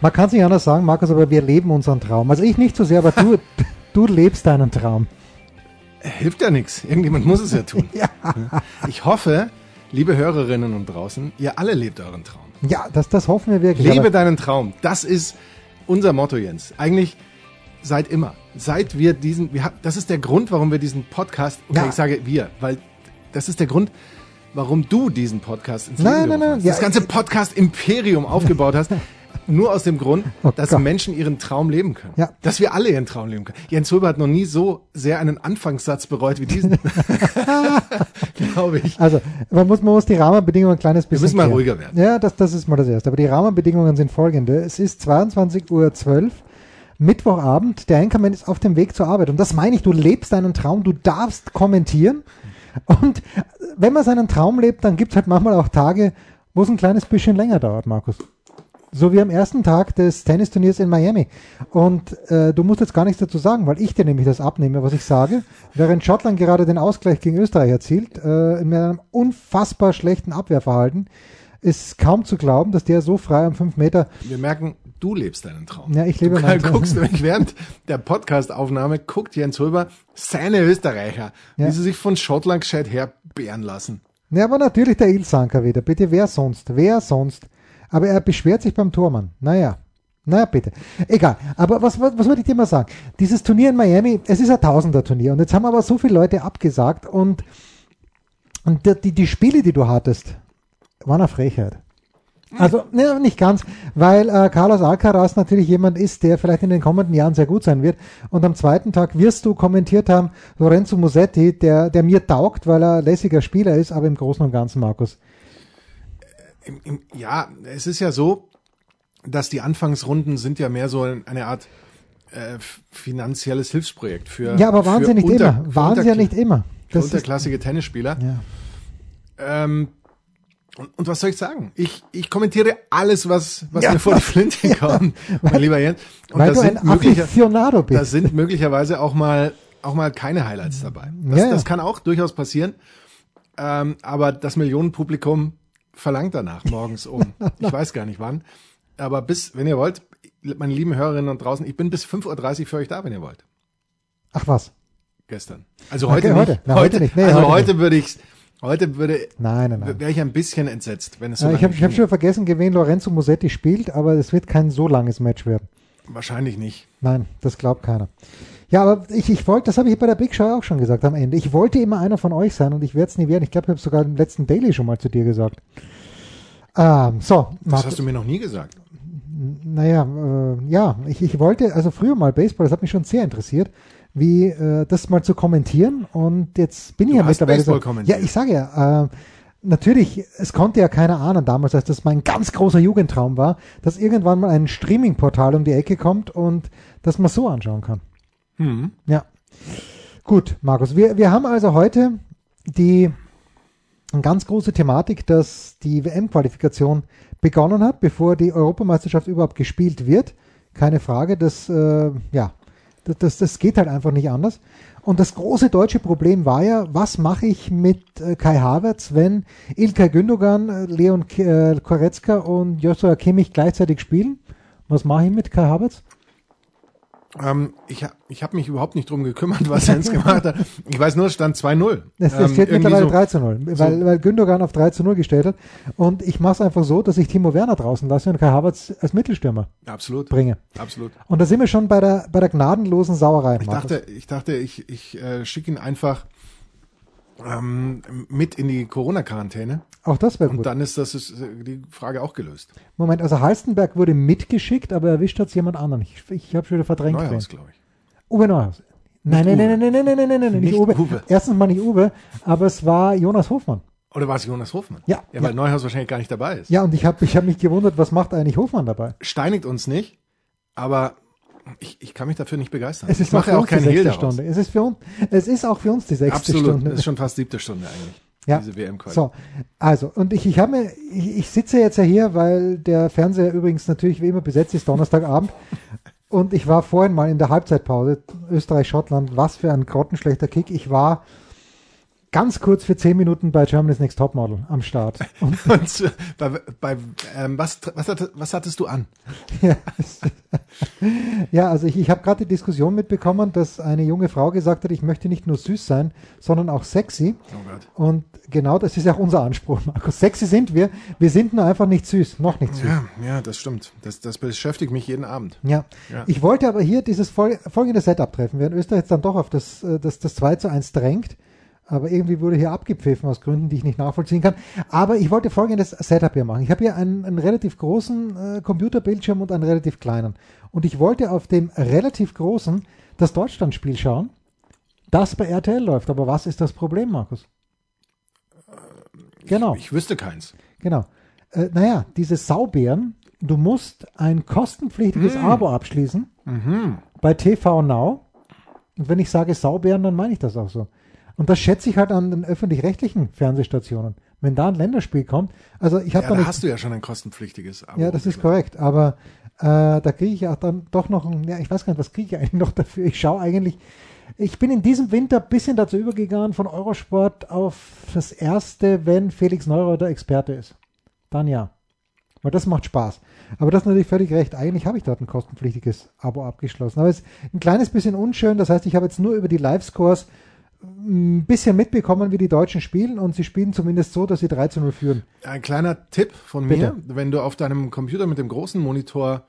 Man kann es nicht anders sagen, Markus, aber wir leben unseren Traum. Also ich nicht so sehr, aber du, du lebst deinen Traum. Hilft ja nichts. Irgendjemand muss es ja tun. Ja. Ich hoffe, liebe Hörerinnen und draußen, ihr alle lebt euren Traum. Ja, das, das hoffen wir wirklich. Lebe deinen Traum. Das ist unser Motto, Jens. Eigentlich seit immer. Seit wir diesen, wir, das ist der Grund, warum wir diesen Podcast, okay, Ja. ich sage wir, weil das ist der Grund, warum du diesen Podcast ins Nein, Leben nein, nein, ja, das ganze Podcast-Imperium aufgebaut hast. Nur aus dem Grund, Oh dass Gott. Menschen ihren Traum leben können. Ja. Dass wir alle ihren Traum leben können. Jens Röber hat noch nie so sehr einen Anfangssatz bereut wie diesen. Glaube ich. Also, man muss, man muss die Rahmenbedingungen ein kleines bisschen. müssen mal klären. ruhiger werden. Ja, das, das ist mal das Erste. Aber die Rahmenbedingungen sind folgende. Es ist 22.12 Uhr, Mittwochabend. Der Anchorman ist auf dem Weg zur Arbeit. Und das meine ich, du lebst deinen Traum, du darfst kommentieren. Und wenn man seinen Traum lebt, dann gibt es halt manchmal auch Tage, wo es ein kleines bisschen länger dauert, Markus. So wie am ersten Tag des Tennisturniers in Miami. Und äh, du musst jetzt gar nichts dazu sagen, weil ich dir nämlich das abnehme, was ich sage. Während Schottland gerade den Ausgleich gegen Österreich erzielt, äh, mit einem unfassbar schlechten Abwehrverhalten, ist kaum zu glauben, dass der so frei am 5 Meter. Wir merken, du lebst deinen Traum. Ja, ich lebe du meinen Traum. guckst nämlich während der Podcast-Aufnahme, guckt Jens Röber seine Österreicher, Ja. wie sie sich von Schottland gescheit herbären lassen. Ja, aber natürlich der Ilsanker wieder. Bitte, wer sonst? Wer sonst? Aber er beschwert sich beim Tormann. Naja. Naja, bitte. Egal. Aber was, was, was wollte ich dir mal sagen? Dieses Turnier in Miami, es ist ein Tausender-Turnier. Und jetzt haben aber so viele Leute abgesagt und, und die, die, Spiele, die du hattest, waren eine Frechheit. Also, ne, nicht ganz, weil äh, Carlos Alcaraz natürlich jemand ist, der vielleicht in den kommenden Jahren sehr gut sein wird. Und am zweiten Tag wirst du kommentiert haben, Lorenzo Musetti, der, der mir taugt, weil er lässiger Spieler ist, aber im Großen und Ganzen, Markus. Im, im, ja, es ist ja so, dass die Anfangsrunden sind ja mehr so eine Art äh, finanzielles Hilfsprojekt für Ja, aber waren sie nicht unter- immer. Waren sie ja nicht immer. Für Das ist, unterklassige Tennisspieler. ja. Ähm, und, und was soll ich sagen? Ich, ich kommentiere alles, was, was Ja. mir vor die Flinte kommt, mein lieber Jens. Und Weil ein sind, möglicher, da sind möglicherweise auch mal, auch mal keine Highlights dabei. Das, Ja, ja. das kann auch durchaus passieren. Ähm, aber das Millionenpublikum verlangt danach morgens um. Ich weiß gar nicht wann. Aber bis, wenn ihr wollt, meine lieben Hörerinnen und draußen, ich bin bis 5.30 Uhr für euch da, wenn ihr wollt. Ach was. Gestern. Also Okay, heute heute. nicht. Na, heute nicht. Nee, also heute heute, würde ich, heute würde, Nein, nein, nein. wäre ich ein bisschen entsetzt, wenn es so Ja, ich habe hab schon vergessen, wen Lorenzo Musetti spielt, aber es wird kein so langes Match werden. Wahrscheinlich nicht. Nein, das glaubt keiner. Ja, aber ich, ich wollte, das habe ich bei der Big Show auch schon gesagt am Ende. Ich wollte immer einer von euch sein und ich werde es nie werden. Ich glaube, ich habe sogar im letzten Daily schon mal zu dir gesagt. Ähm, so, Das Markus, hast du mir noch nie gesagt. naja, äh, ja, ich, ich wollte, also früher mal Baseball, das hat mich schon sehr interessiert, wie äh, das mal zu kommentieren und jetzt bin ich Du ja hast mittlerweile Baseball so. Ja, ich sage ja, äh, natürlich, es konnte ja keiner ahnen damals, dass das mein ganz großer Jugendtraum war, dass irgendwann mal ein Streaming-Portal um die Ecke kommt und das man so anschauen kann. Hm. Ja. Gut, Markus, wir, wir haben also heute die eine ganz große Thematik, dass die WM-Qualifikation begonnen hat, bevor die Europameisterschaft überhaupt gespielt wird. Keine Frage, das, äh, ja, das, das geht halt einfach nicht anders. Und das große deutsche Problem war ja, was mache ich mit äh, Kai Havertz, wenn Ilkay Gündogan, äh, Leon K äh, Koretzka und Joshua Kimmich gleichzeitig spielen? Was mache ich mit Kai Havertz? Ähm, ich ich habe mich überhaupt nicht drum gekümmert, was Jens gemacht hat. Ich weiß nur, es stand 2-0. Es, Ähm, es steht mittlerweile so- 3 zu 0, weil, weil Gündogan auf 3 zu 0 gestellt hat. Und ich mache es einfach so, dass ich Timo Werner draußen lasse und Kai Havertz als Mittelstürmer Absolut. bringe. Absolut. Und da sind wir schon bei der, bei der gnadenlosen Sauerei. Ich Markus. dachte, ich dachte, ich, ich äh, schicke ihn einfach ähm, mit in die Corona-Quarantäne Auch das wäre und gut. dann ist das ist, äh, die Frage auch gelöst. Moment, also Halstenberg wurde mitgeschickt, aber erwischt hat es jemand anderen. Ich, ich habe schon wieder verdrängt. Neuhaus, glaube ich. Uwe Neuhaus. Nein, nein, Uwe. nein, nein, nein, nein, nein, nein, nein, nicht, Nicht Uwe. Uwe. Erstens mal nicht Uwe, aber es war Jonas Hofmann. Oder war es Jonas Hofmann? Ja, Ja, weil ja. Neuhaus wahrscheinlich gar nicht dabei ist. Ja, und ich habe ich hab mich gewundert, was macht eigentlich Hofmann dabei? Steinigt uns nicht, aber Ich, ich kann mich dafür nicht begeistern. Es ist ich mache ja auch uns die keinen Hehl sechste daraus. Stunde. Es ist, für uns, es ist auch für uns die sechste Absolut. Stunde. Das ist schon fast siebte Stunde eigentlich. Ja. Diese wm -Quali. So, also, und ich, ich habe mir, ich, ich sitze jetzt ja hier, weil der Fernseher übrigens natürlich wie immer besetzt ist, Donnerstagabend. und ich war vorhin mal in der Halbzeitpause, Österreich-Schottland, was für ein grottenschlechter Kick. Ich war ganz kurz für zehn Minuten bei Germany's Next Topmodel am Start. Und Und äh, bei, bei ähm, was, was, was hattest du an? ja, es- ja, also ich, ich habe gerade die Diskussion mitbekommen, dass eine junge Frau gesagt hat, ich möchte nicht nur süß sein, sondern auch sexy. Oh Gott. Und genau das ist ja auch unser Anspruch, Markus. Sexy sind wir, wir sind nur einfach nicht süß, noch nicht süß. Ja, ja, das stimmt. Das, das beschäftigt mich jeden Abend. Ja. Ja. Ich wollte aber hier dieses fol folgende Setup treffen, während Österreich jetzt dann doch auf das, äh, das, das 2 zu 1 drängt. Aber irgendwie wurde hier abgepfiffen aus Gründen, die ich nicht nachvollziehen kann. Aber ich wollte folgendes Setup hier machen. Ich habe hier einen, einen relativ großen äh, Computerbildschirm und einen relativ kleinen. Und ich wollte auf dem relativ großen das Deutschlandspiel schauen, das bei RTL läuft. Aber was ist das Problem, Markus? Genau. Ich wüsste keins. Genau. Äh, naja, diese Saubären, du musst ein kostenpflichtiges Abo abschließen bei TV Now. Und wenn ich sage Saubären, dann meine ich das auch so. Und das schätze ich halt an den öffentlich-rechtlichen Fernsehstationen. Wenn da ein Länderspiel kommt, also ich habe Ja, da da nicht. hast du ja schon ein kostenpflichtiges Abo. Ja, das ist korrekt, aber äh, da kriege ich ja dann doch noch ein, ja, ich weiß gar nicht, was kriege ich eigentlich noch dafür. Ich schaue eigentlich, ich bin in diesem Winter ein bisschen dazu übergegangen von Eurosport auf das erste, wenn Felix Neureuther Experte ist. Dann ja. Weil das macht Spaß. Aber das ist natürlich völlig recht. Eigentlich habe ich dort ein kostenpflichtiges Abo abgeschlossen. Aber es ist ein kleines bisschen unschön. Das heißt, ich habe jetzt nur über die Live-Scores ein bisschen mitbekommen, wie die Deutschen spielen und sie spielen zumindest so, dass sie 3 zu 0 führen. Ein kleiner Tipp von Bitte. mir, wenn du auf deinem Computer mit dem großen Monitor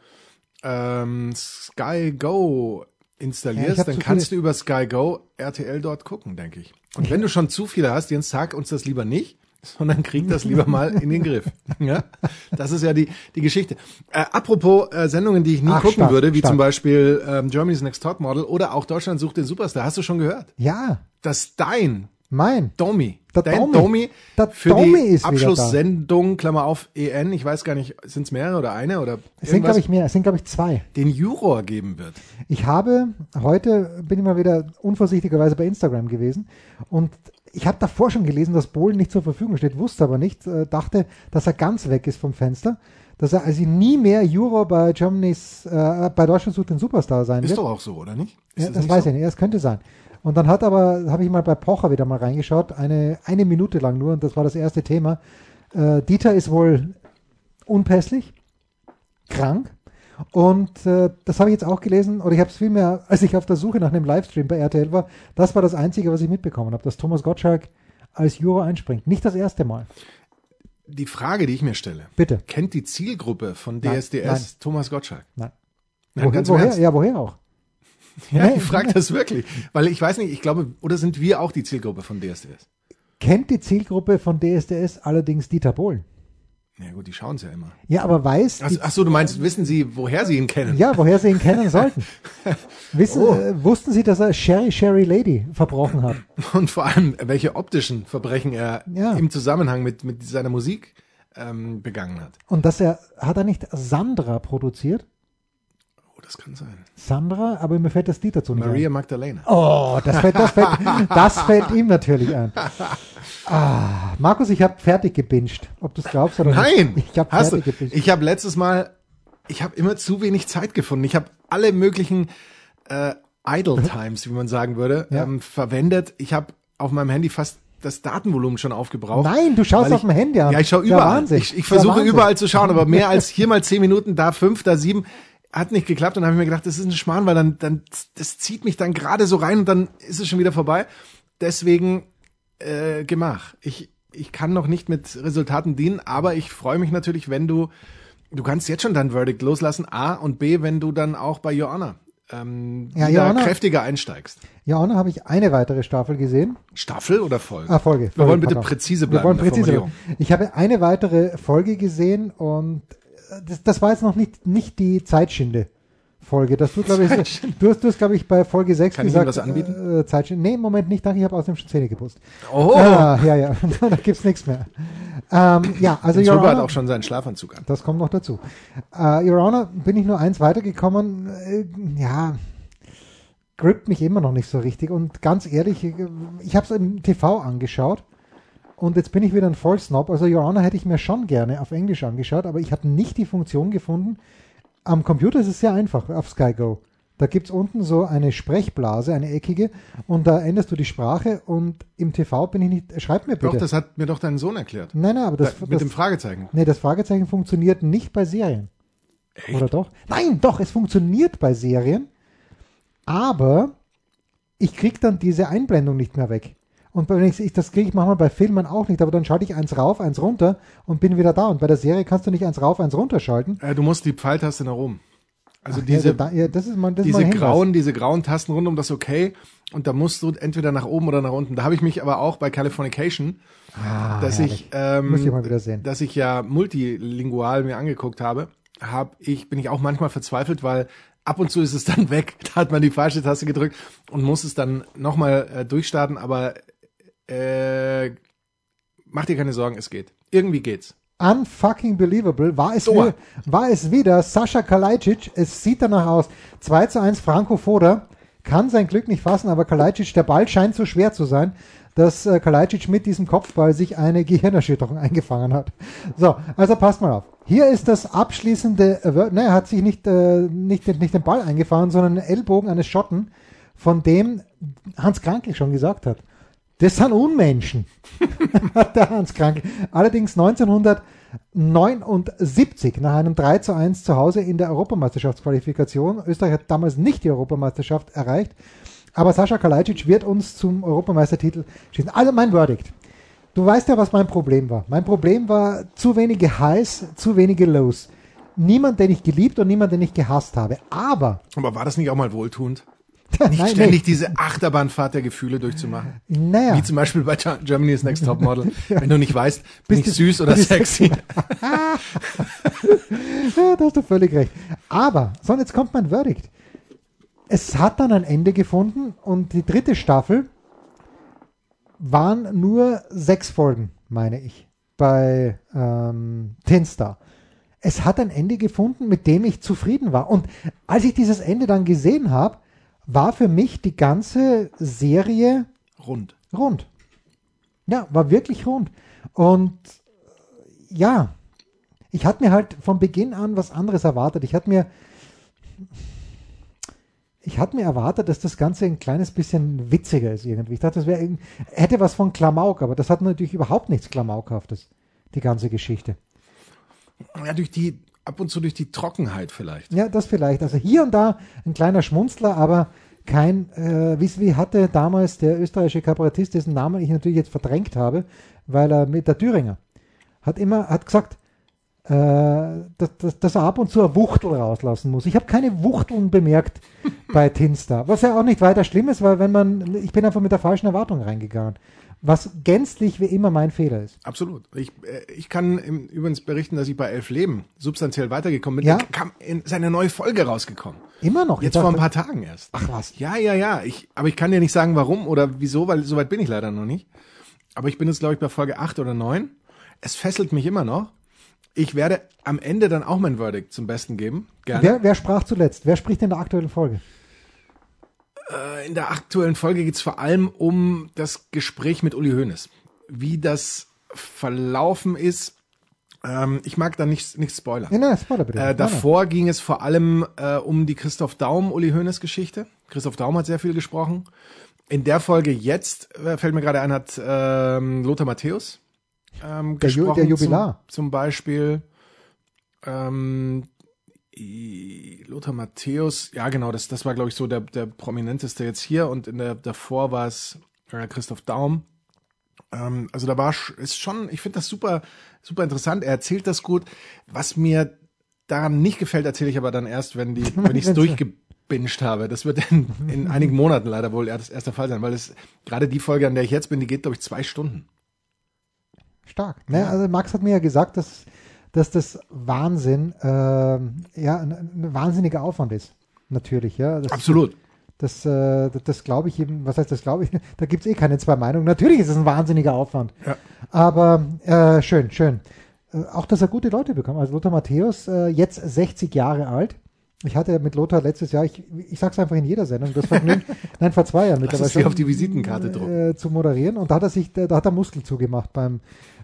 ähm, Sky Go Ja, installierst, hab dann kannst du über Sky Go RTL dort gucken, denke ich. Und wenn du schon zu viele hast, Jens, sag uns das lieber nicht, sondern krieg das lieber mal in den Griff. Ja? Das ist ja die, die Geschichte. Äh, apropos äh, Sendungen, die ich nie Ach, gucken stark, würde, wie stark. zum Beispiel ähm, Germany's Next Top Model oder auch Deutschland sucht den Superstar. Hast du schon gehört? Ja, Dass dein mein. Domi. Der Domi. Domi, Der für Domi die Abschlusssendung, Klammer auf, EN, ich weiß gar nicht, sind es mehrere oder eine oder Es sind, glaube ich, mehr. Es sind, glaube ich, zwei. den Juror geben wird. Ich habe heute, bin ich mal wieder unvorsichtigerweise bei Instagram gewesen und ich habe davor schon gelesen, dass Bohlen nicht zur Verfügung steht, wusste aber nicht, äh, dachte, dass er ganz weg ist vom Fenster, dass er also nie mehr Juror bei Germany's, äh, bei Deutschland sucht den Superstar sein Ist wird. doch auch so, oder nicht? Ist Ja, das nicht weiß so? ich nicht, das könnte sein. Und dann hat aber, habe ich mal bei Pocher wieder mal reingeschaut, eine, eine Minute lang nur, und das war das erste Thema. Äh, Dieter ist wohl unpässlich, krank. Und äh, das habe ich jetzt auch gelesen, oder ich habe es vielmehr, als ich auf der Suche nach einem Livestream bei RTL war, das war das Einzige, was ich mitbekommen habe, dass Thomas Gottschalk als Juror einspringt. Nicht das erste Mal. Die Frage, die ich mir stelle, Bitte. kennt die Zielgruppe von DSDS nein. Thomas Gottschalk? Nein. Nein, woher, ganz woher? Ernst. Ja, woher auch? Ja, Nein. ich frage das wirklich. Weil ich weiß nicht, ich glaube, oder sind wir auch die Zielgruppe von DSDS? Kennt die Zielgruppe von DSDS allerdings Dieter Bohlen? Ja gut, die schauen es ja immer. Ja, aber weiß, Ach, ach so, du meinst, wissen sie, woher sie ihn kennen? Ja, woher sie ihn kennen sollten. Wissen, Oh. äh, wussten Sie, dass er Sherry Sherry Lady verbrochen hat? Und vor allem, welche optischen Verbrechen er Ja. im Zusammenhang mit, mit seiner Musik ähm, begangen hat. Und dass er, hat er nicht Sandra produziert? Oh, das kann sein. Sandra, aber mir fällt das Lied dazu nicht Maria ein. Magdalena. Oh, das fällt, das, fällt, das fällt ihm natürlich ein. Ah, Markus, ich habe fertig gebinged. Ob du es glaubst oder Nein, nicht. Ich habe hast du. fertig gebinged. Ich habe letztes Mal, ich habe immer zu wenig Zeit gefunden. Ich habe alle möglichen äh, Idle Times, wie man sagen würde, Ja. ähm, verwendet. Ich habe auf meinem Handy fast das Datenvolumen schon aufgebraucht. Nein, du schaust auf dem Handy an. Ja, ich schaue überall. Wahnsinn. Ich, ich versuche Wahnsinn. überall zu schauen, aber mehr als hier mal zehn Minuten, da fünf, da sieben, hat nicht geklappt. Und dann habe ich mir gedacht, das ist ein Schmarrn, weil dann, dann, das zieht mich dann gerade so rein und dann ist es schon wieder vorbei. Deswegen äh, Gemach. Ich, ich kann noch nicht mit Resultaten dienen, aber ich freue mich natürlich, wenn du, du kannst jetzt schon dein Verdict loslassen, A und B, wenn du dann auch bei Joanna ähm, Ja, wieder Joanna- kräftiger einsteigst. Und dann habe ich eine weitere Staffel gesehen. Staffel oder Folge? Ah, Folge. Wir Folge, wollen bitte pardon. präzise Wir bleiben. wollen in der präzise bleiben. Ich habe eine weitere Folge gesehen und das, das war jetzt noch nicht, nicht die Zeitschinde Folge, dass du, glaube ich, du hast, du hast, glaube ich, bei Folge 6 Kann gesagt. ich Ihnen was anbieten? Äh, Zeitschrift. Nee, Moment nicht, danke, ich habe außerdem schon Zähne geputzt. Oh, Ah, ja, ja, da gibt's nichts mehr. Ähm, ja, also Your Zuber hat Honor, auch schon seinen Schlafanzug an. das kommt noch dazu. Äh, Your Honor, bin ich nur eins weitergekommen, äh, ja, grippt mich immer noch nicht so richtig und ganz ehrlich, äh, ich habe es im TV angeschaut und jetzt bin ich wieder ein Vollsnob. Also Your hätte ich mir schon gerne auf Englisch angeschaut, aber ich habe nicht die Funktion gefunden. Am Computer ist es sehr einfach auf Sky Go. Da gibt's unten so eine Sprechblase, eine eckige, und da änderst du die Sprache und im TV bin ich nicht. Schreib mir bitte. Doch, das hat mir doch dein Sohn erklärt. nein, nein, aber das, Da- mit das, dem Fragezeichen. nee, das Fragezeichen funktioniert nicht bei Serien. Oder doch? Nein, doch, es funktioniert bei Serien, aber ich krieg dann diese Einblendung nicht mehr weg. Und wenn ich, das kriege ich manchmal bei Filmen auch nicht, aber dann schalte ich eins rauf, eins runter und bin wieder da. Und bei der Serie kannst du nicht eins rauf, eins runter schalten. Äh, du musst die Pfeiltaste nach oben. Also Ach, diese, ja, da, ja, mal diese grauen, diese grauen Tasten rund um das Okay. Und da musst du entweder nach oben oder nach unten. Da habe ich mich aber auch bei Californication, Ah, dass herrlich. ich, ähm, Muss ich mal wieder sehen. dass ich ja multilingual mir angeguckt habe, hab ich, bin ich auch manchmal verzweifelt, weil ab und zu ist es dann weg. Da hat man die falsche Taste gedrückt und muss es dann nochmal äh, durchstarten. Aber äh, mach dir keine Sorgen, es geht. Irgendwie geht's. Unfucking believable war es, wieder, war es wieder Sascha Kalajdzic. Es sieht danach aus. 2 zu 1 Franco Foda kann sein Glück nicht fassen, aber Kalajdzic, der Ball scheint so schwer zu sein, dass äh, Kalajdzic mit diesem Kopfball sich eine Gehirnerschütterung eingefangen hat. So, also passt mal auf. Hier ist das abschließende, äh, ne, er hat sich nicht, äh, nicht, den- nicht den Ball eingefahren, sondern den Ellbogen eines Schotten, von dem Hans Krankel schon gesagt hat. Das sind Unmenschen hat der Hans Krankel. Allerdings 1979 nach einem 3 zu 1 zu Hause in der Europameisterschaftsqualifikation. Österreich hat damals nicht die Europameisterschaft erreicht. Aber Sascha Kalajdzic wird uns zum Europameistertitel schießen. Also mein Verdict. Du weißt ja, was mein Problem war. Mein Problem war zu wenige Highs, zu wenige Lows. Niemand, den ich geliebt und niemand, den ich gehasst habe. Aber, Aber war das nicht auch mal wohltuend? nein, Nicht ständig diese Achterbahnfahrt der Gefühle durchzumachen. naja. Wie zum Beispiel bei Ge- Germany's Next Top Model. Wenn du nicht weißt, bin Bist ich du- süß oder sexy. Ja, da hast du völlig recht. Aber, so, und jetzt kommt mein Verdict. Es hat dann ein Ende gefunden und die dritte Staffel waren nur sechs Folgen, meine ich, bei ähm, Tin Star. Es hat ein Ende gefunden, mit dem ich zufrieden war. Und als ich dieses Ende dann gesehen habe, war für mich die ganze Serie Rund. rund. Ja, war wirklich rund. Und äh, ja, ich hatte mir halt von Beginn an was anderes erwartet. Ich hatte mir, ich hatte mir erwartet, dass das Ganze ein kleines bisschen witziger ist irgendwie. Ich dachte, das wäre hätte was von Klamauk, aber das hat natürlich überhaupt nichts Klamaukhaftes, die ganze Geschichte. Ja, durch die, ab und zu durch die Trockenheit vielleicht. Ja, das vielleicht. Also hier und da ein kleiner Schmunzler, aber kein, äh, wie, wie hatte damals der österreichische Kabarettist, dessen Namen ich natürlich jetzt verdrängt habe, weil er mit der Thüringer hat immer, hat gesagt, äh, dass, dass, dass er ab und zu eine Wuchtel rauslassen muss. Ich habe keine Wuchteln bemerkt bei Tinstar, was ja auch nicht weiter schlimm ist, weil wenn man, ich bin einfach mit der falschen Erwartung reingegangen, was gänzlich wie immer mein Fehler ist. Absolut. Ich, äh, ich kann im, übrigens berichten, dass ich bei Elf Leben substanziell weitergekommen bin. Ja? Da kam in seine neue Folge rausgekommen. Immer noch. Jetzt vor ein paar Tagen erst. Ach was. Ja, ja, ja. Ich, aber ich kann dir nicht sagen, warum oder wieso, weil soweit bin ich leider noch nicht. Aber ich bin jetzt, glaube ich, bei Folge 8 oder 9. Es fesselt mich immer noch. Ich werde am Ende dann auch mein Verdict zum Besten geben. Gerne. Wer, wer sprach zuletzt? Wer spricht in der aktuellen Folge? Äh, In der aktuellen Folge geht es vor allem um das Gespräch mit Uli Hoeneß. Wie das verlaufen ist. Ähm, ich mag da nicht, nicht spoilern. Ja, nein, Spoiler bitte. Äh, Nein, davor ging es vor allem äh, um die Christoph Daum, Uli Hoeneß Geschichte. Christoph Daum hat sehr viel gesprochen. In der Folge jetzt, äh, fällt mir gerade ein, hat ähm, Lothar Matthäus ähm, Der Ju- gesprochen. der Jubilar. Zum, zum Beispiel ähm, Lothar Matthäus, ja genau, das, das war glaube ich so der, der prominenteste jetzt hier und in der davor war es äh, Christoph Daum. Ähm, also da war ist schon, ich finde das super, super interessant. Er erzählt das gut. Was mir daran nicht gefällt, erzähle ich aber dann erst, wenn die, wenn ich es durchgebinged habe. Das wird in, in einigen Monaten leider wohl erst, erst der Fall sein, weil es gerade die Folge, an der ich jetzt bin, die geht glaube ich zwei Stunden. Stark. Ne? Also Max hat mir ja gesagt, dass, dass das Wahnsinn, ähm, ja, ein, ein wahnsinniger Aufwand ist. natürlich, ja. Das, Absolut. Das, äh, das, glaube ich eben, was heißt das glaube ich? Da gibt es eh keine zwei Meinungen. Natürlich ist es ein wahnsinniger Aufwand. Ja. Aber äh, schön, schön. Äh, auch, dass er gute Leute bekommt. Also Lothar Matthäus, äh, jetzt 60 Jahre alt. Ich hatte mit Lothar letztes Jahr, ich, ich sag's einfach in jeder Sendung, das Vergnügen, nein, vor zwei Jahren es dir auf die Visitenkarte drucken. äh, zu moderieren. Und da hat er sich, da hat er Muskel zugemacht beim,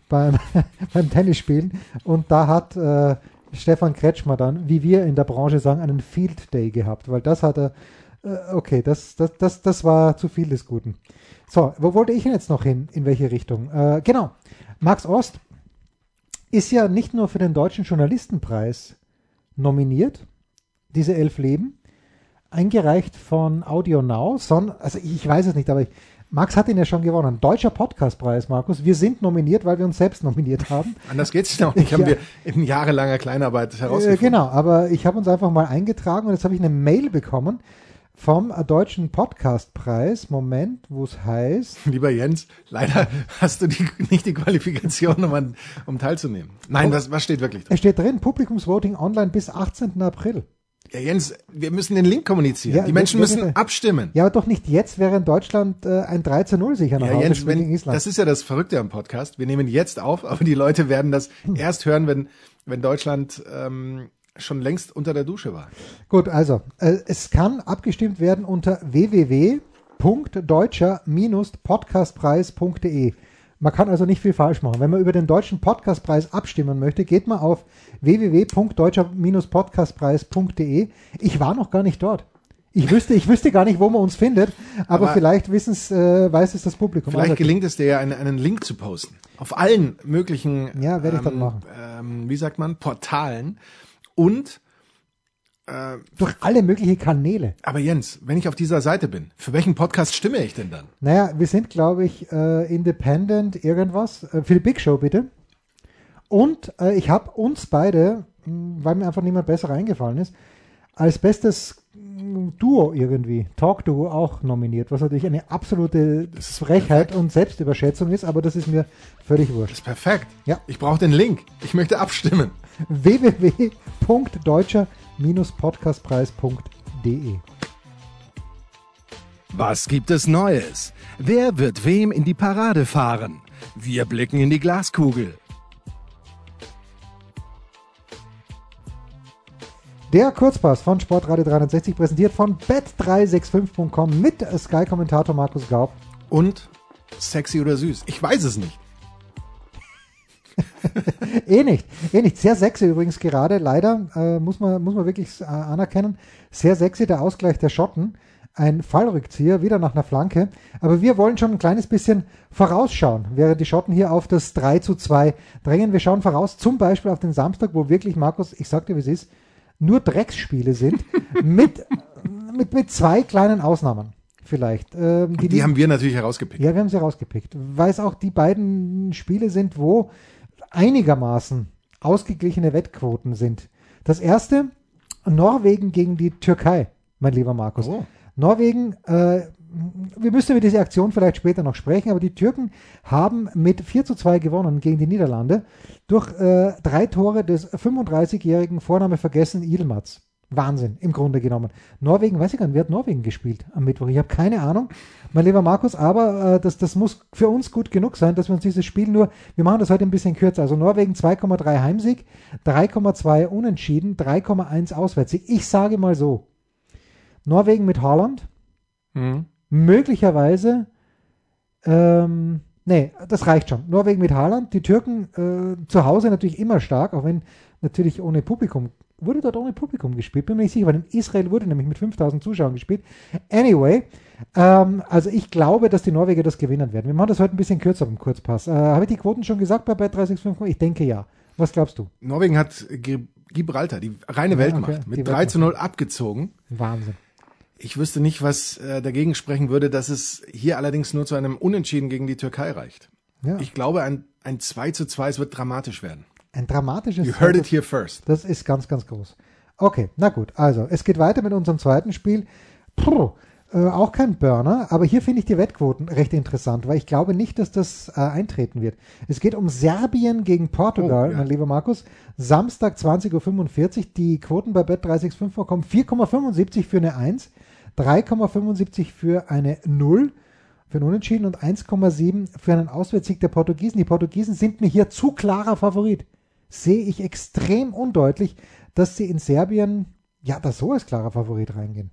beim, beim Tennisspielen. Und da hat äh, Stefan Kretschmer dann, wie wir in der Branche sagen, einen Field Day gehabt, weil das hat er, äh, okay, das, das, das, das war zu viel des Guten. So, wo wollte ich denn jetzt noch hin? In welche Richtung? Äh, genau, Max Ost ist ja nicht nur für den Deutschen Journalistenpreis nominiert, diese elf Leben, eingereicht von Audio Now, sondern, also ich weiß es nicht, aber ich, Max hat ihn ja schon gewonnen. Deutscher Podcastpreis, Markus. Wir sind nominiert, weil wir uns selbst nominiert haben. Anders geht's noch nicht. Haben Ja. wir in jahrelanger Kleinarbeit Äh, herausgefunden. genau, aber ich habe uns einfach mal eingetragen und jetzt habe ich eine Mail bekommen vom äh, Deutschen Podcastpreis. Moment, wo es heißt. Lieber Jens, leider hast du die, nicht die Qualifikation, um, an, um teilzunehmen. Nein, was, was steht wirklich drin? Es steht drin, Publikumsvoting online bis 18. April. Jens, wir müssen den Link kommunizieren. Ja, die Menschen müssen bitte. abstimmen. Ja, aber doch nicht jetzt, während Deutschland äh, ein 3 zu 0 sicher nach Ja, Jens, wenn, das ist ja das Verrückte am Podcast. Wir nehmen jetzt auf, aber die Leute werden das erst hören, wenn, wenn Deutschland ähm, schon längst unter der Dusche war. Gut, also, äh, es kann abgestimmt werden unter www.deutscher-podcastpreis.de. Man kann also nicht viel falsch machen. Wenn man über den deutschen Podcastpreis abstimmen möchte, geht man auf www.deutscher-podcastpreis.de. Ich war noch gar nicht dort. Ich wüsste, ich wüsste gar nicht, wo man uns findet, aber, Aber- vielleicht wissen's, äh, weiß es das Publikum. Vielleicht Also, gelingt es dir ja, einen, einen Link zu posten. Auf allen möglichen, Ja, werde ich dann machen. Ähm, wie sagt man, Portalen. Und, äh, durch alle möglichen Kanäle. aber Jens, wenn ich auf dieser Seite bin, für welchen Podcast stimme ich denn dann? Naja, wir sind, glaube ich, äh, Independent irgendwas. Äh, für die Big Show bitte. Und äh, ich habe uns beide, mh, weil mir einfach niemand besser eingefallen ist, als bestes mh, Duo irgendwie, Talk-Duo auch nominiert, was natürlich eine absolute Frechheit und Selbstüberschätzung ist, aber das ist mir völlig wurscht. Das ist perfekt. Ja. Ich brauche den Link. Ich möchte abstimmen. www.deutscher-podcastpreis.de Was gibt es Neues? Wer wird wem in die Parade fahren? Wir blicken in die Glaskugel. Der Kurzpass von Sportradio 360 präsentiert von bet365.com mit Sky-Kommentator Markus Gaub. Und sexy oder süß? Ich weiß es nicht. Eh nicht, eh nicht. Sehr sexy übrigens gerade, leider, äh, muss, man, muss man wirklich äh, anerkennen. Sehr sexy der Ausgleich der Schotten. Ein Fallrückzieher, wieder nach einer Flanke. Aber wir wollen schon ein kleines bisschen vorausschauen, während die Schotten hier auf das 3 zu 2 drängen. Wir schauen voraus, zum Beispiel auf den Samstag, wo wirklich, Markus, ich sag dir, wie es ist, nur Drecksspiele sind, mit, mit, mit zwei kleinen Ausnahmen vielleicht. Ähm, Die haben wir natürlich herausgepickt. ja, wir haben sie rausgepickt, weil es auch die beiden Spiele sind, wo einigermaßen ausgeglichene Wettquoten sind. Das erste, Norwegen gegen die Türkei, mein lieber Markus. Oh. Norwegen, äh, wir müssen über diese Aktion vielleicht später noch sprechen, aber die Türken haben mit 4 zu 2 gewonnen gegen die Niederlande durch äh, drei Tore des 35-jährigen Vorname vergessen Ilmaz. Wahnsinn, im Grunde genommen. Norwegen, weiß ich gar nicht, wer hat Norwegen gespielt am Mittwoch? Ich habe keine Ahnung, mein lieber Markus, aber äh, das, das muss für uns gut genug sein, dass wir uns dieses Spiel nur, wir machen das heute ein bisschen kürzer. Also Norwegen 2,3 Heimsieg, 3,2 Unentschieden, 3,1 Auswärtssieg. Ich sage mal so, Norwegen mit Haaland, Mhm. möglicherweise, ähm, nee, das reicht schon. Norwegen mit Haaland, die Türken äh, zu Hause natürlich immer stark, auch wenn natürlich ohne Publikum, wurde dort ohne Publikum gespielt, bin mir nicht sicher, weil in Israel wurde nämlich mit 5000 Zuschauern gespielt. Anyway, ähm, also ich glaube, dass die Norweger das gewinnen werden. Wir machen das heute ein bisschen kürzer im Kurzpass. Äh, Habe ich die Quoten schon gesagt bei Bet365? Ich denke ja. Was glaubst du? Norwegen hat Gi- Gibraltar, die reine Ja, Weltmacht, okay, die mit 3 Weltmacht. zu 0 abgezogen. Wahnsinn. Ich wüsste nicht, was äh, dagegen sprechen würde, dass es hier allerdings nur zu einem Unentschieden gegen die Türkei reicht. Ja, Ich glaube, ein, ein 2 zu 2, es wird dramatisch werden. Ein dramatisches. You heard it here first. Das ist ganz, ganz groß. Okay, na gut. Also, es geht weiter mit unserem zweiten Spiel. Puh, Äh, auch kein Burner, aber hier finde ich die Wettquoten recht interessant, weil ich glaube nicht, dass das äh, eintreten wird. Es geht um Serbien gegen Portugal, Oh, ja. mein lieber Markus. Samstag 20.45 Uhr. Die Quoten bei Bet365 vorkommen 4,75 für eine 1, 3,75 für eine 0, für einen Unentschieden und 1,7 für einen Auswärtssieg der Portugiesen. Die Portugiesen sind mir hier zu klarer Favorit. Sehe ich extrem undeutlich, dass sie in Serbien, ja, da so als klarer Favorit reingehen.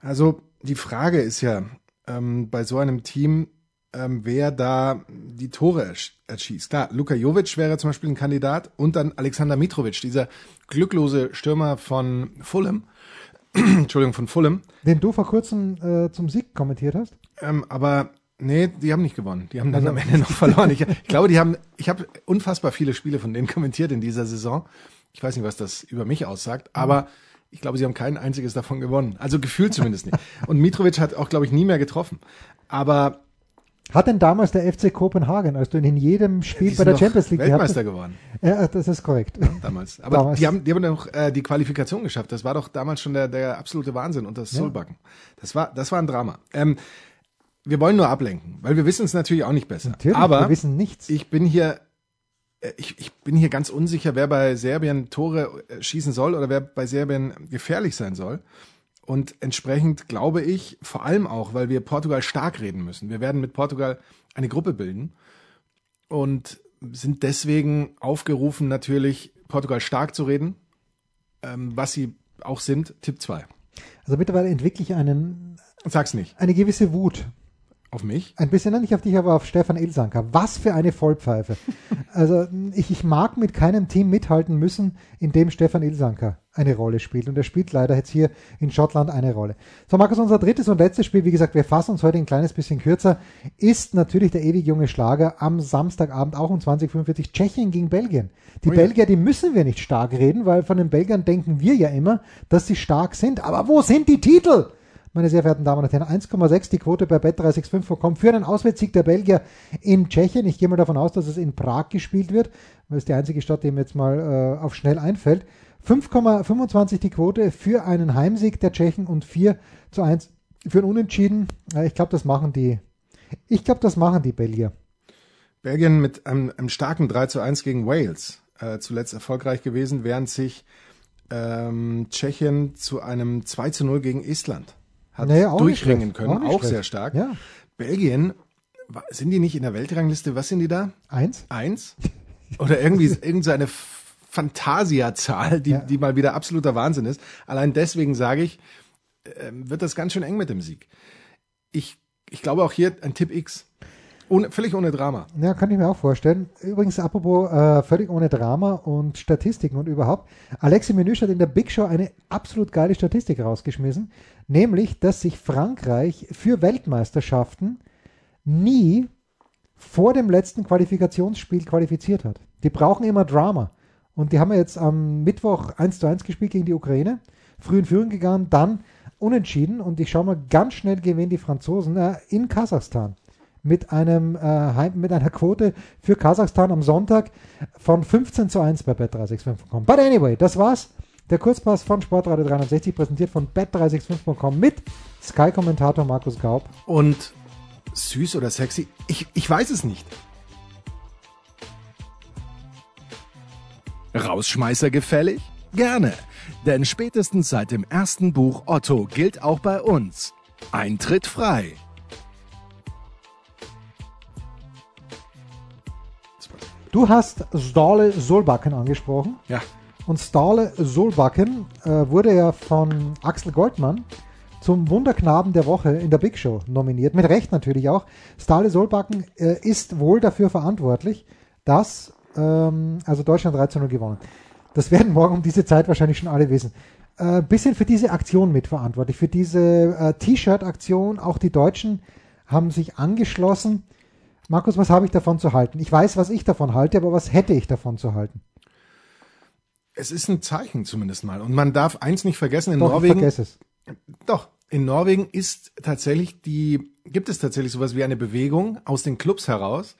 Also die Frage ist ja ähm, bei so einem Team, ähm, wer da die Tore ersch erschießt. Klar, Luka Jovic wäre zum Beispiel ein Kandidat und dann Alexander Mitrovic, dieser glücklose Stürmer von Fulham. Entschuldigung, von Fulham. Den du vor kurzem äh, zum Sieg kommentiert hast. Ähm, aber nee, die haben nicht gewonnen. Die haben dann Also- am Ende noch verloren. Ich, ich glaube, die haben, ich habe unfassbar viele Spiele von denen kommentiert in dieser Saison. Ich weiß nicht, was das über mich aussagt, aber ich glaube, sie haben kein einziges davon gewonnen. Also gefühlt zumindest nicht. Und Mitrovic hat auch, glaube ich, nie mehr getroffen. Aber Hat denn damals der FC Kopenhagen, als du in jedem Spiel bei der Champions League Weltmeister geworden Ja, das ist korrekt. damals. Aber Damals. die haben, die haben doch äh, die Qualifikation geschafft. Das war doch damals schon der, der absolute Wahnsinn und das Ja. Solbacken. Das war, das war ein Drama. Ähm, wir wollen nur ablenken, weil wir wissen es natürlich auch nicht besser. Natürlich, Aber wir wissen nichts. ich bin hier, äh, ich, ich bin hier ganz unsicher, wer bei Serbien Tore äh, schießen soll oder wer bei Serbien gefährlich sein soll. Und entsprechend glaube ich, vor allem auch, weil wir Portugal stark reden müssen. Wir werden mit Portugal eine Gruppe bilden und sind deswegen aufgerufen, natürlich Portugal stark zu reden, ähm, was sie auch sind. Tipp 2. Also mittlerweile entwickle ich einen, Sag's nicht. eine gewisse Wut. Auf mich? Ein bisschen, nein, nicht auf dich, aber auf Stefan Ilsanker. Was für eine Vollpfeife. Also ich, ich mag mit keinem Team mithalten müssen, in dem Stefan Ilsanker eine Rolle spielt. Und er spielt leider jetzt hier in Schottland eine Rolle. So, Markus, unser drittes und letztes Spiel, wie gesagt, wir fassen uns heute ein kleines bisschen kürzer, ist natürlich der ewig junge Schlager am Samstagabend auch um 2045 Tschechien gegen Belgien. Die Oh ja. Belgier, die müssen wir nicht stark reden, weil von den Belgiern denken wir ja immer, dass sie stark sind. Aber wo sind die Titel? Meine sehr verehrten Damen und Herren, 1,6 die Quote bei Bet365 vorkommt für einen Auswärtssieg der Belgier in Tschechien. Ich gehe mal davon aus, dass es in Prag gespielt wird, weil es die einzige Stadt, die mir jetzt mal äh, auf schnell einfällt. 5,25 die Quote für einen Heimsieg der Tschechen und 4 zu 1 für ein Unentschieden. Ich glaube, das machen die. Ich glaube, das machen die Belgier. Belgien mit einem, einem starken 3 zu 1 gegen Wales äh, zuletzt erfolgreich gewesen, während sich ähm, Tschechien zu einem 2 zu 0 gegen Estland hat nicht durchringen können. Auch Auch, sehr stark. Ja. Belgien, sind die nicht in der Weltrangliste? Was sind die da? Eins? Eins? Oder irgendwie irgendeine Fantasia-Zahl, die, Ja. die mal wieder absoluter Wahnsinn ist. Allein deswegen sage ich, ähm, wird das ganz schön eng mit dem Sieg. Ich, ich glaube auch hier ein Tipp X. Ohne, völlig ohne Drama. Ja, kann ich mir auch vorstellen. Übrigens, apropos äh, völlig ohne Drama und Statistiken und überhaupt. Alexi Menüsch hat in der Big Show eine absolut geile Statistik rausgeschmissen, nämlich, dass sich Frankreich für Weltmeisterschaften nie vor dem letzten Qualifikationsspiel qualifiziert hat. Die brauchen immer Drama. Und die haben ja jetzt am Mittwoch 1 zu 1 gespielt gegen die Ukraine, früh in Führung gegangen, dann unentschieden und ich schaue mal ganz schnell gewinnen die Franzosen äh, in Kasachstan mit einem äh, mit einer Quote für Kasachstan am Sonntag von 15 zu 1 bei Bet365.com. But anyway, das war's. Der Kurzpass von Sportradio 360 präsentiert von Bet365.com mit Sky-Kommentator Markus Gaub. Und süß oder sexy? Ich, ich weiß es nicht. Rausschmeißer gefällig? Gerne, denn spätestens seit dem ersten Buch Otto gilt auch bei uns. Eintritt frei. Du hast Stale Solbakken angesprochen. Ja, Und Stale Solbakken äh, wurde ja von Axel Goldmann zum Wunderknaben der Woche in der Big Show nominiert. Mit Recht natürlich auch. Stale Solbakken äh, ist wohl dafür verantwortlich, dass ähm, also Deutschland 3 zu 0 gewonnen. Das werden morgen um diese Zeit wahrscheinlich schon alle wissen. Äh, bisschen für diese Aktion mitverantwortlich, für diese äh, T-Shirt-Aktion. Auch die Deutschen haben sich angeschlossen. Markus, was habe ich davon zu halten? Ich weiß, was ich davon halte, aber was hätte ich davon zu halten? es ist ein Zeichen zumindest mal. Und man darf eins nicht vergessen, in Doch, ich Norwegen. vergesse es. Doch, in Norwegen ist tatsächlich die, gibt es tatsächlich sowas wie eine Bewegung aus den Clubs heraus,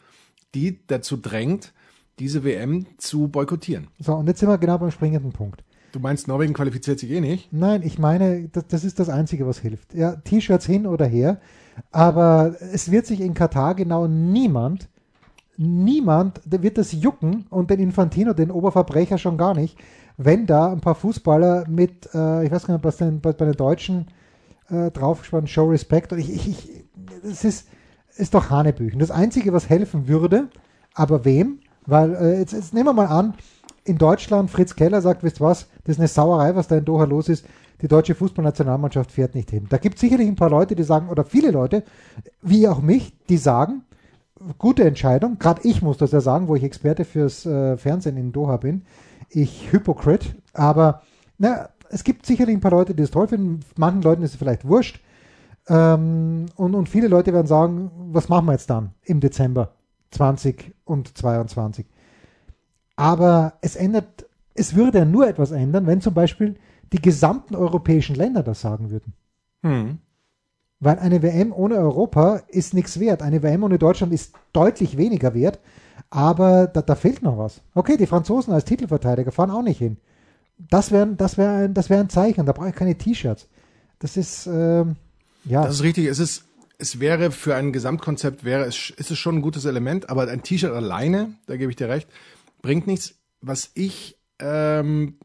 die dazu drängt, diese WM zu boykottieren. So, und jetzt sind wir genau beim springenden Punkt. Du meinst, Norwegen qualifiziert sich eh nicht? Nein, ich meine, das, das ist das Einzige, was hilft. Ja, T-Shirts hin oder her, aber es wird sich in Katar genau niemand, niemand, wird das jucken und den Infantino, den Oberverbrecher schon gar nicht, wenn da ein paar Fußballer mit, äh, ich weiß gar nicht, was denn bei, bei den Deutschen äh, draufgespannt, Show Respect, und ich, ich, ich, das ist, ist doch Hanebüchen. Das Einzige, was helfen würde, aber wem? Weil, äh, jetzt, jetzt nehmen wir mal an, in Deutschland, Fritz Keller sagt, wisst was, das ist eine Sauerei, was da in Doha los ist. Die deutsche Fußballnationalmannschaft fährt nicht hin. Da gibt es sicherlich ein paar Leute, die sagen, oder viele Leute, wie auch mich, die sagen, gute Entscheidung. Gerade ich muss das ja sagen, wo ich Experte fürs äh, Fernsehen in Doha bin. Ich Hypocrite. Aber na, es gibt sicherlich ein paar Leute, die es toll finden. Manchen Leuten ist es vielleicht wurscht. Ähm, und, und viele Leute werden sagen, was machen wir jetzt dann im Dezember 20 und 22? Aber es ändert, es würde ja nur etwas ändern, wenn zum Beispiel die gesamten europäischen Länder das sagen würden. Hm. Weil eine WM ohne Europa ist nichts wert. Eine WM ohne Deutschland ist deutlich weniger wert, aber da, da fehlt noch was. Okay, die Franzosen als Titelverteidiger fahren auch nicht hin. Das wäre das wär ein, das wär ein Zeichen, da brauche ich keine T-Shirts. Das ist, ähm, ja. Das ist richtig. Es ist, es wäre für ein Gesamtkonzept wäre es, ist es schon ein gutes Element, aber ein T-Shirt alleine, da gebe ich dir recht, bringt nichts. Was ich, ähm,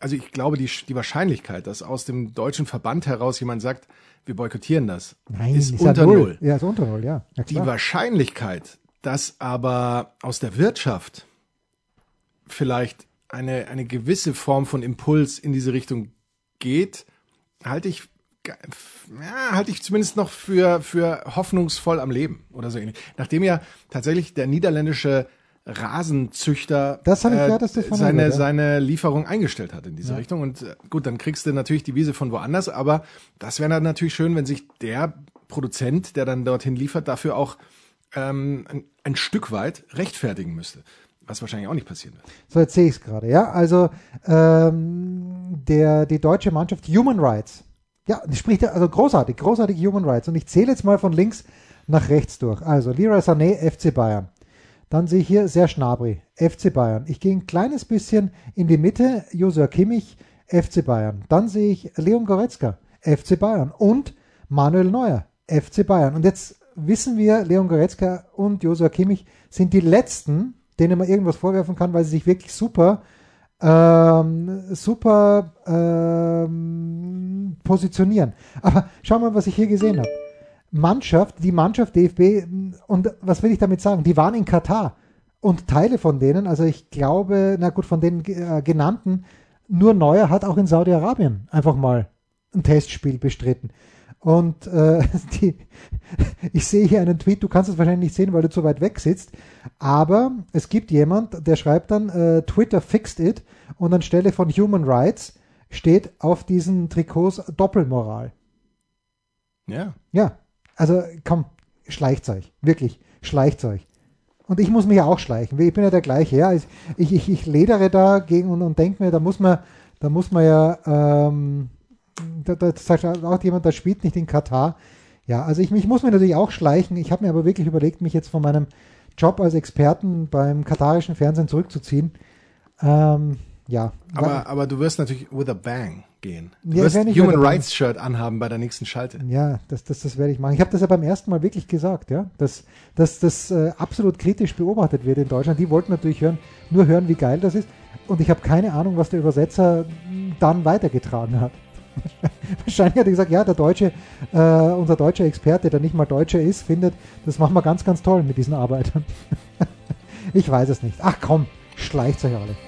also ich glaube, die, die Wahrscheinlichkeit, dass aus dem deutschen Verband heraus jemand sagt, wir boykottieren das, Nein, ist, ist unter null. null. Ja, ist unter Null, ja. ja Die. Wahrscheinlichkeit, dass aber aus der Wirtschaft vielleicht eine, eine gewisse Form von Impuls in diese Richtung geht, halte ich, ja, halte ich zumindest noch für, für hoffnungsvoll am Leben oder so ähnlich. Nachdem ja tatsächlich der niederländische Rasenzüchter Das ich gehört, dass das seine, wird, ja. seine Lieferung eingestellt hat in diese Richtung. Und äh, gut, dann kriegst du natürlich die Wiese von woanders, aber das wäre dann natürlich schön, wenn sich der Produzent, der dann dorthin liefert, dafür auch ähm, ein, ein Stück weit rechtfertigen müsste. Was wahrscheinlich auch nicht passieren wird. So, jetzt sehe ich es gerade, ja. Also ähm, der, die deutsche Mannschaft Human Rights. Ja, spricht ja, also großartig, großartig Human Rights. Und ich zähle jetzt mal von links nach rechts durch. Also Leroy Sané, FC Bayern. Dann sehe ich hier sehr Schnabri, FC Bayern. Ich gehe ein kleines bisschen in die Mitte, Josua Kimmich, FC Bayern. Dann sehe ich Leon Goretzka, FC Bayern. Und Manuel Neuer, FC Bayern. Und jetzt wissen wir, Leon Goretzka und Josua Kimmich sind die letzten, denen man irgendwas vorwerfen kann, weil sie sich wirklich super, ähm, super ähm, positionieren. Aber schau mal, was ich hier gesehen habe. Mannschaft, die Mannschaft DFB, und was will ich damit sagen? Die waren in Katar und Teile von denen, also ich glaube, na gut, von den äh, genannten, nur Neuer hat auch in Saudi-Arabien einfach mal ein Testspiel bestritten. Und äh, die, ich sehe hier einen Tweet, du kannst es wahrscheinlich nicht sehen, weil du zu weit weg sitzt, aber es gibt jemand, der schreibt dann, äh, Twitter fixed it und anstelle von Human Rights steht auf diesen Trikots Doppelmoral. Ja. Ja, also komm, schleicht euch, wirklich, schleicht euch. Und ich muss mich ja auch schleichen, ich bin ja der gleiche, ja. Ich, ich, ich ledere da gegen und, und denke mir, da muss man, da muss man ja, ähm, da, da sagt auch jemand, das spielt nicht in Katar. Ja, also ich, ich muss mir natürlich auch schleichen. Ich habe mir aber wirklich überlegt, mich jetzt von meinem Job als Experten beim katarischen Fernsehen zurückzuziehen. Ähm, ja. Aber, aber du wirst natürlich with a bang gehen. Du Ja, wirst Human. Rights Shirt anhaben bei der nächsten Schalte. Ja, das, das, das werde ich machen. Ich habe das ja beim ersten Mal wirklich gesagt, ja, dass, dass das äh, absolut kritisch beobachtet wird in Deutschland. Die wollten natürlich hören, nur hören, wie geil das ist. Und ich habe keine Ahnung, was der Übersetzer dann weitergetragen hat. Wahrscheinlich hat er gesagt, ja, der deutsche, äh, unser deutscher Experte, der nicht mal Deutscher ist, findet, das machen wir ganz, ganz toll mit diesen Arbeitern. ich weiß es nicht. Ach komm, schleicht euch alle.